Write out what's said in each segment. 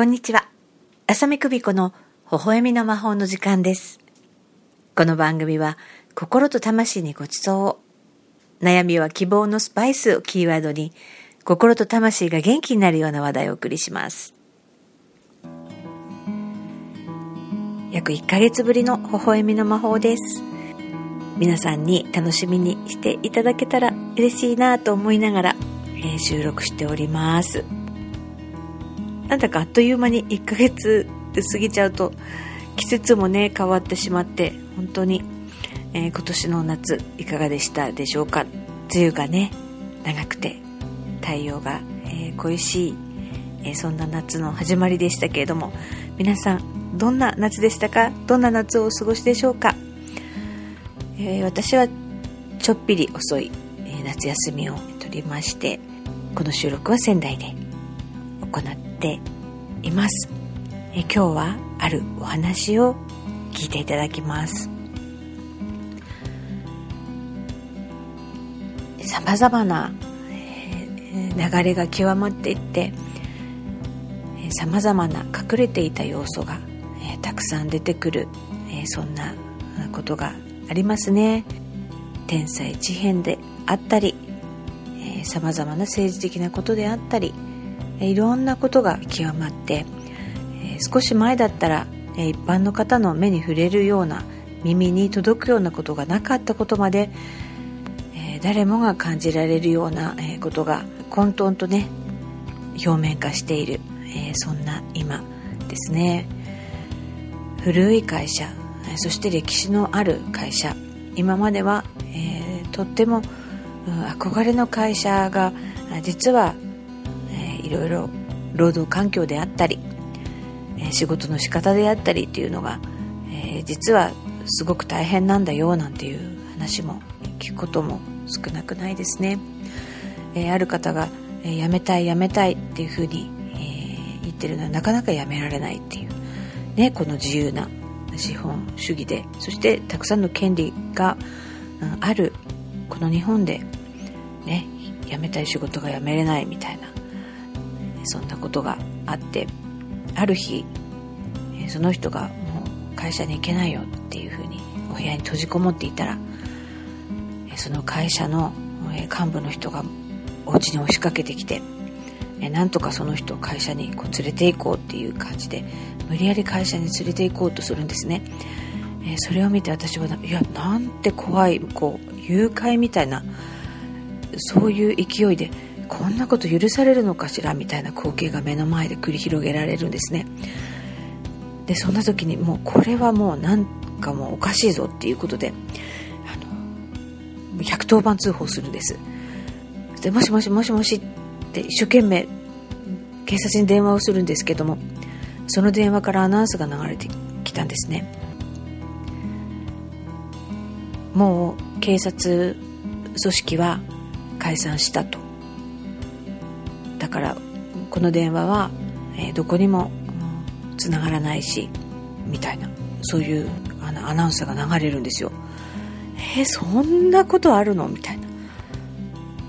こんにちは。浅見久美子の微笑みの魔法の時間です。この番組は心と魂にご馳走を。悩みは希望のスパイスをキーワードに心と魂が元気になるような話題をお送りします。約1ヶ月ぶりの微笑みの魔法です。皆さんに楽しみにしていただけたら嬉しいなと思いながら、えー収録しております。なんだかあっという間に1ヶ月で過ぎちゃうと季節もね変わってしまって本当に、えー今年の夏いかがでしたでしょうか？梅雨がね長くて太陽が、えー恋しい、えーそんな夏の始まりでしたけれども皆さんどんな夏でしたか？どんな夏をお過ごしでしょうか、え私はちょっぴり遅い、え夏休みを取りましてこの収録は仙台で行ってています。え今日はあるお話を聞いていただきます。さまざまな流れが極まっていってさまざまな隠れていた要素がたくさん出てくるそんなことがありますね。天才地変であったりさまざまな政治的なことであったりいろんなことが極まって、少し前だったら、一般の方の目に触れるような耳に届くようなことがなかったことまで、誰もが感じられるような、ことが混沌とね表面化している、そんな今ですね。古い会社そして歴史のある会社今までは、えとっても憧れの会社が実はいろいろ労働環境であったり、仕事の仕方であったりっていうのが、えー実はすごく大変なんだよなんていう話も聞くことも少なくないですね。えーある方が、え辞めたい辞めたいっていうふうに、えー言ってるのはなかなか辞められないっていう、ね、この自由な資本主義でそしてたくさんの権利が、うんあるこの日本で、ね、辞めたい仕事が辞めれないみたいなそんなことがあってある日その人がもう会社に行けないよっていうふうにお部屋に閉じこもっていたらその会社の幹部の人がお家に押しかけてきてなんとかその人を会社にこう連れて行こうっていう感じで無理やり会社に連れて行こうとするんですね、それを見て私はいやなんて怖いこう誘拐みたいなそういう勢いでこんなこと許されるのかしらみたいな光景が目の前で繰り広げられるんですね。でそんな時にもうこれはもうなんかもうおかしいぞっていうことであの110番通報するんです。でもしもしもしもしって一生懸命警察に電話をするんですけどもその電話からアナウンスが流れてきたんですね。もう警察組織は解散したと。からこの電話は、えーどこにもつながらないしみたいなそういうあのアナウンスが流れるんですよえーそんなことあるの？みたいな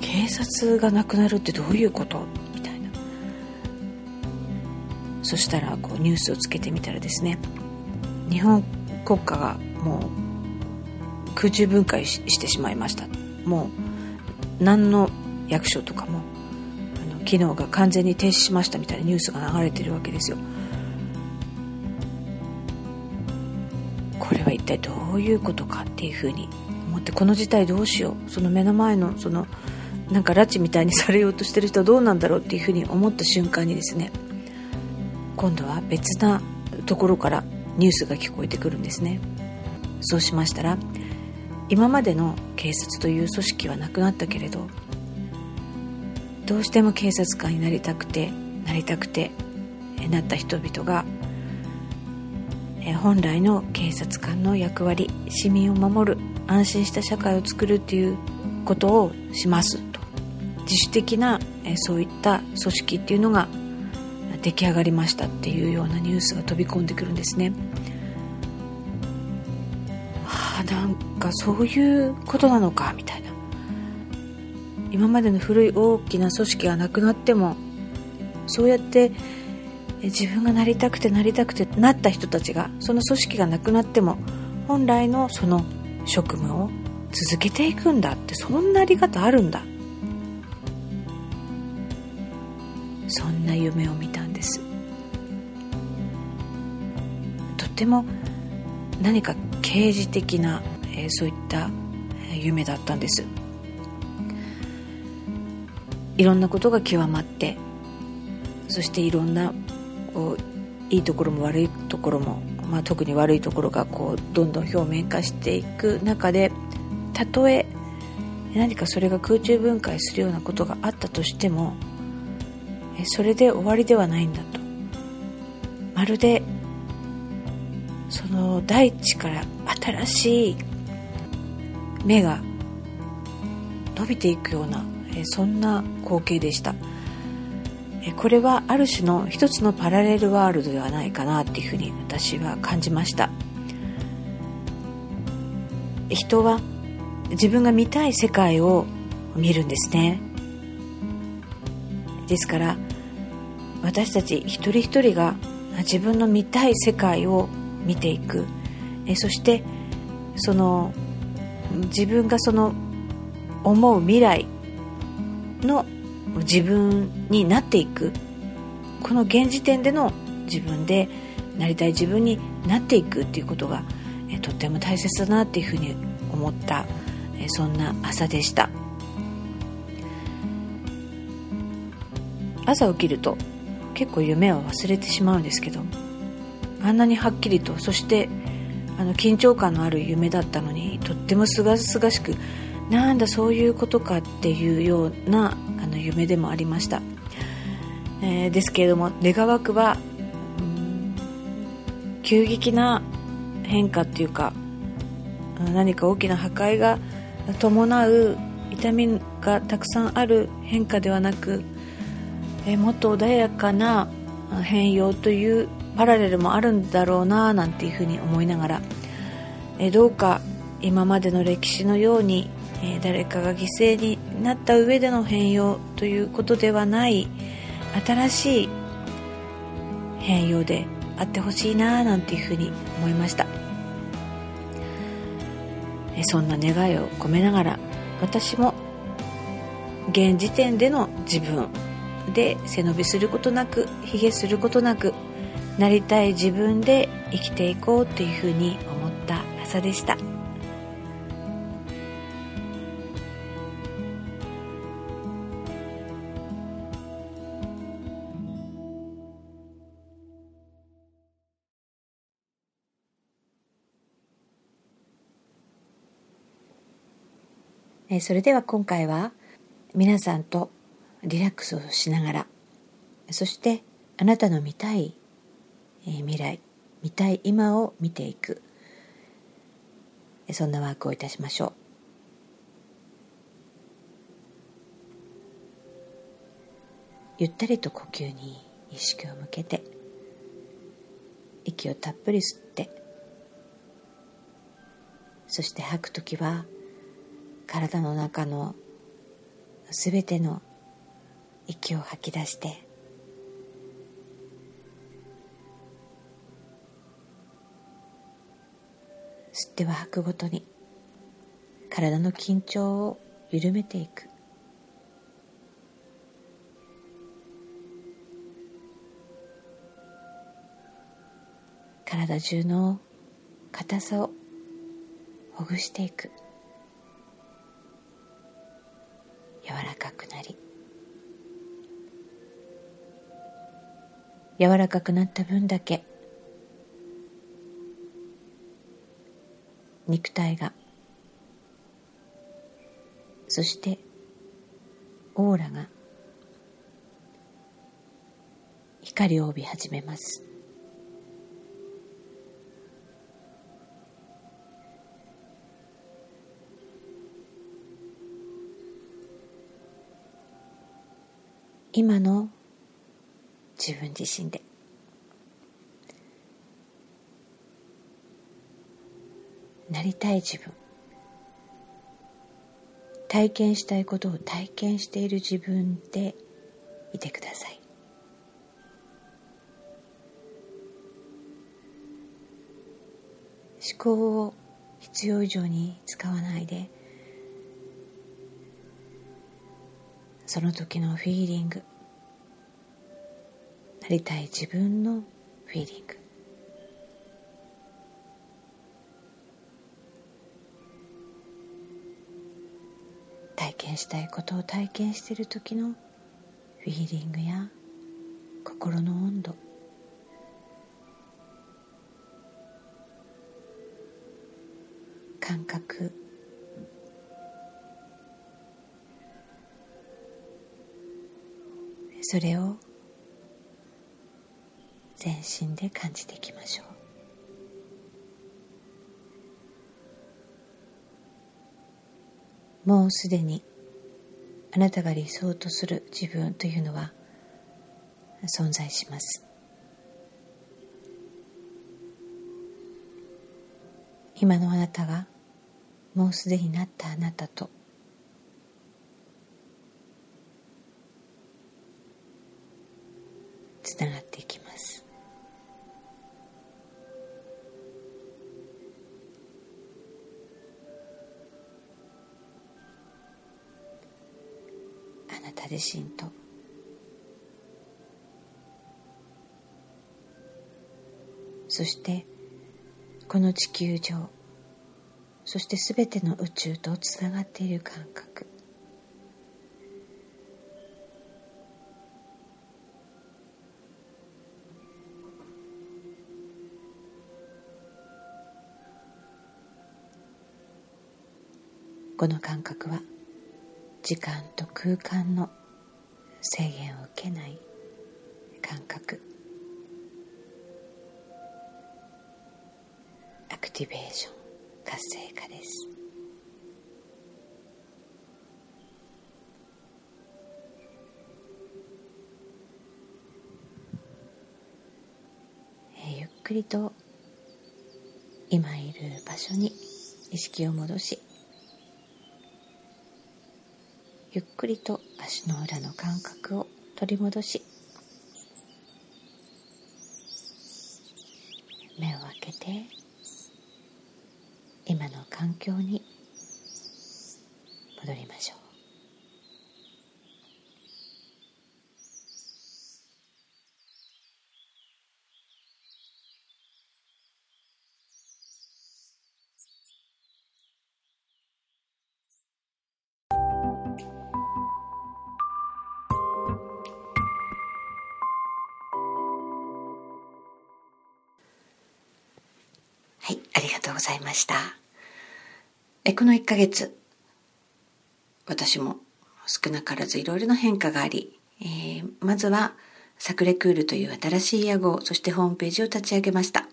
警察がなくなるってどういうこと？みたいな。そしたらこうニュースをつけてみたらですね日本国家がもう空中分解してしまいました。もう何の役所とかも機能が完全に停止しましたみたいなニュースが流れてるわけですよ。これは一体どういうことかっていうふうに思ってこの事態どうしようその目の前のそのなんか拉致みたいにされようとしてる人はどうなんだろうっていうふうに思った瞬間にですね今度は別なところからニュースが聞こえてくるんですね。そうしましたら今までの警察という組織はなくなったけれどどうしても警察官になりたくてなりたくてなった人々が本来の警察官の役割市民を守る安心した社会を作るっていうことをしますと自主的なそういった組織っていうのが出来上がりましたっていうようなニュースが飛び込んでくるんですね。はあなんかそういうことなのかみたいな今までの古い大きな組織がなくなってもそうやって、自分がなりたくてなりたくてなった人たちがその組織がなくなっても本来のその職務を続けていくんだってそんなあり方あるんだ。そんな夢を見たんです。とても何か刑事的な、え、そういった夢だったんです。いろんなことが極まってそしていろんなこういいところも悪いところも、まあ、特に悪いところがこうどんどん表面化していく中でたとえ何かそれが空中分解するようなことがあったとしてもそれで終わりではないんだと。まるでその大地から新しい芽が伸びていくようなそんな光景でした。これはある種の一つのパラレルワールドではないかなっていうふうに私は感じました。人は自分が見たい世界を見るんですね。ですから私たち一人一人が自分の見たい世界を見ていく。えそしてその自分がその思う未来の自分になっていく。この現時点での自分でなりたい自分になっていくっていうことがえとっても大切だなっていうふうに思ったえそんな朝でした。朝起きると結構夢を忘れてしまうんですけどあんなにはっきりとそしてあの緊張感のある夢だったのにとってもすがすがしくなんだそういうことかっていうようなの夢でもありました、えー、ですけれども願わくは、急激な変化っていうか何か大きな破壊が伴う痛みがたくさんある変化ではなく、えー、もっと穏やかな変容というパラレルもあるんだろうななんていうふうに思いながら、えー、どうか今までの歴史のようにえ誰かが犠牲になった上での変容ということではない新しい変容であってほしいななんていうふうに思いましたえそんな願いを込めながら私も現時点での自分で背伸びすることなく卑下することなくなりたい自分で生きていこうというふうに思った朝でした。えそれでは今回は皆さんとリラックスをしながらそしてあなたの見たい、え未来見たい今を見ていくそんなワークをいたしましょう。ゆったりと呼吸に意識を向けて息をたっぷり吸ってそして吐く時は体の中のすべての息を吐き出して吸っては吐くごとに体の緊張を緩めていく。体中の硬さをほぐしていく。柔らかくなった分だけ肉体がそしてオーラが光を帯び始めます。今の自分自身で。なりたい自分。体験したいことを体験している自分でいてください。思考を必要以上に使わないでその時のフィーリング。なりたい自分のフィーリング。体験したいことを体験している時のフィーリングや心の温度。感覚。それを全身で感じていきましょう。もうすでにあなたが理想とする自分というのは存在します。今のあなたがもうすでになったあなたとあなた自身と。そしてこの地球上そして全ての宇宙とつながっている感覚。この感覚は時間と空間の制限を受けない感覚。アクティベーション活性化です。ゆっくりと今いる場所に意識を戻しゆっくりと足の裏の感覚を取り戻し目を開けて今の環境に戻りましょう。がとうございました。えこの1ヶ月、私も少なからずいろいろな変化があり、えー、まずはサクレクールという新しい屋号、そしてホームページを立ち上げました。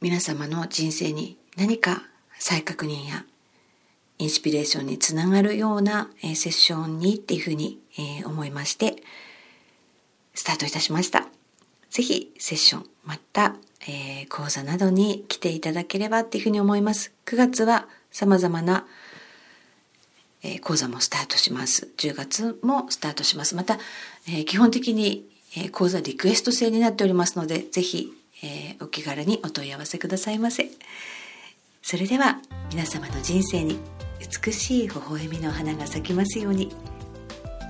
皆様の人生に何か再確認やインスピレーションにつながるような、え、セッションにっていうふうに、え、思いまして、スタートいたしました。ぜひセッション、またえー、講座などに来ていただければっていうふうに思います。9月は様々な、えー、講座もスタートします。10月もスタートします。また、えー、基本的に、え講座リクエスト制になっておりますので、ぜひ、えお気軽にお問い合わせくださいませ。それでは皆様の人生に美しい微笑みの花が咲きますように。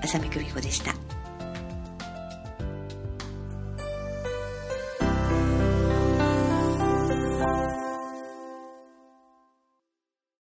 浅見久美子でした。